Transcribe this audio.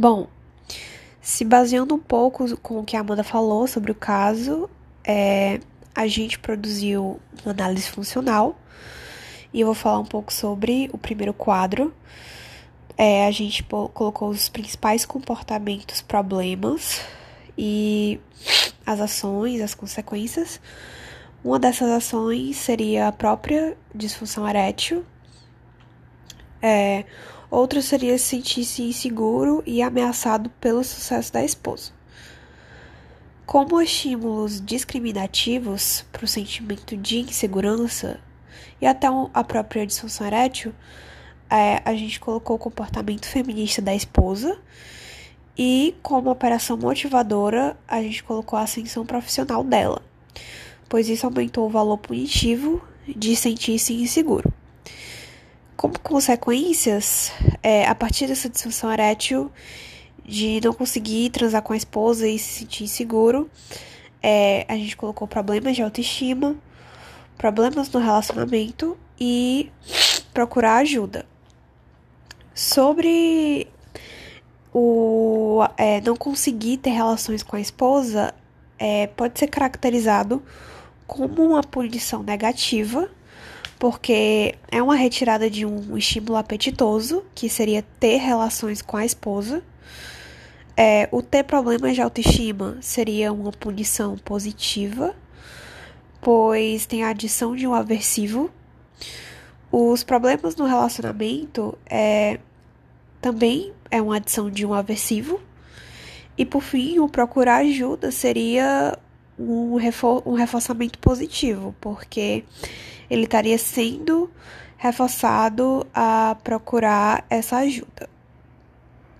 Bom, se baseando um pouco com o que a Amanda falou sobre o caso, é, a gente produziu uma análise funcional e eu vou falar um pouco sobre o primeiro quadro. É, a gente colocou os principais comportamentos, problemas e as ações, as consequências. Uma dessas ações seria a própria disfunção erétil. É, outra seria sentir-se inseguro e ameaçado pelo sucesso da esposa. Como estímulos discriminativos para o sentimento de insegurança e até a própria disfunção erétil, é, a gente colocou o comportamento feminista da esposa e como operação motivadora a gente colocou a ascensão profissional dela, pois isso aumentou o valor punitivo de sentir-se inseguro. Como consequências, é, a partir dessa disfunção erétil, de não conseguir transar com a esposa e se sentir inseguro, é, a gente colocou problemas de autoestima, problemas no relacionamento e procurar ajuda. Sobre o é, não conseguir ter relações com a esposa, é, pode ser caracterizado como uma punição negativa, porque é uma retirada de um estímulo apetitoso, que seria ter relações com a esposa. É, o ter problemas de autoestima seria uma punição positiva, pois tem a adição de um aversivo. Os problemas no relacionamento é, também é uma adição de um aversivo. E por fim, o procurar ajuda seria um, refor um reforçamento positivo, porque ele estaria sendo reforçado a procurar essa ajuda.